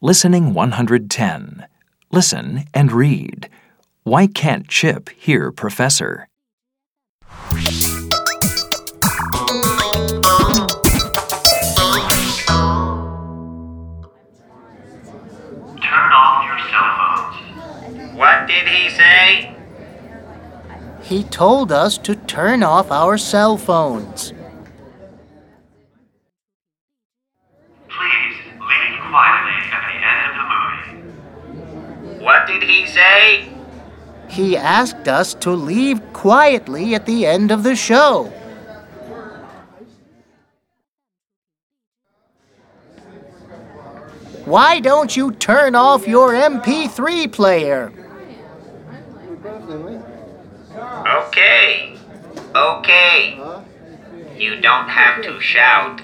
Listening 110. Listen and read. Why can't Chip hear Professor? Turn off your cell phones. What did he say? He told us to turn off our cell phones. Please leave quietly at the end of the movie. What did he say? He asked us to leave quietly at the end of the show. Why don't you turn off your MP3 player? Okay. Okay. You don't have to shout.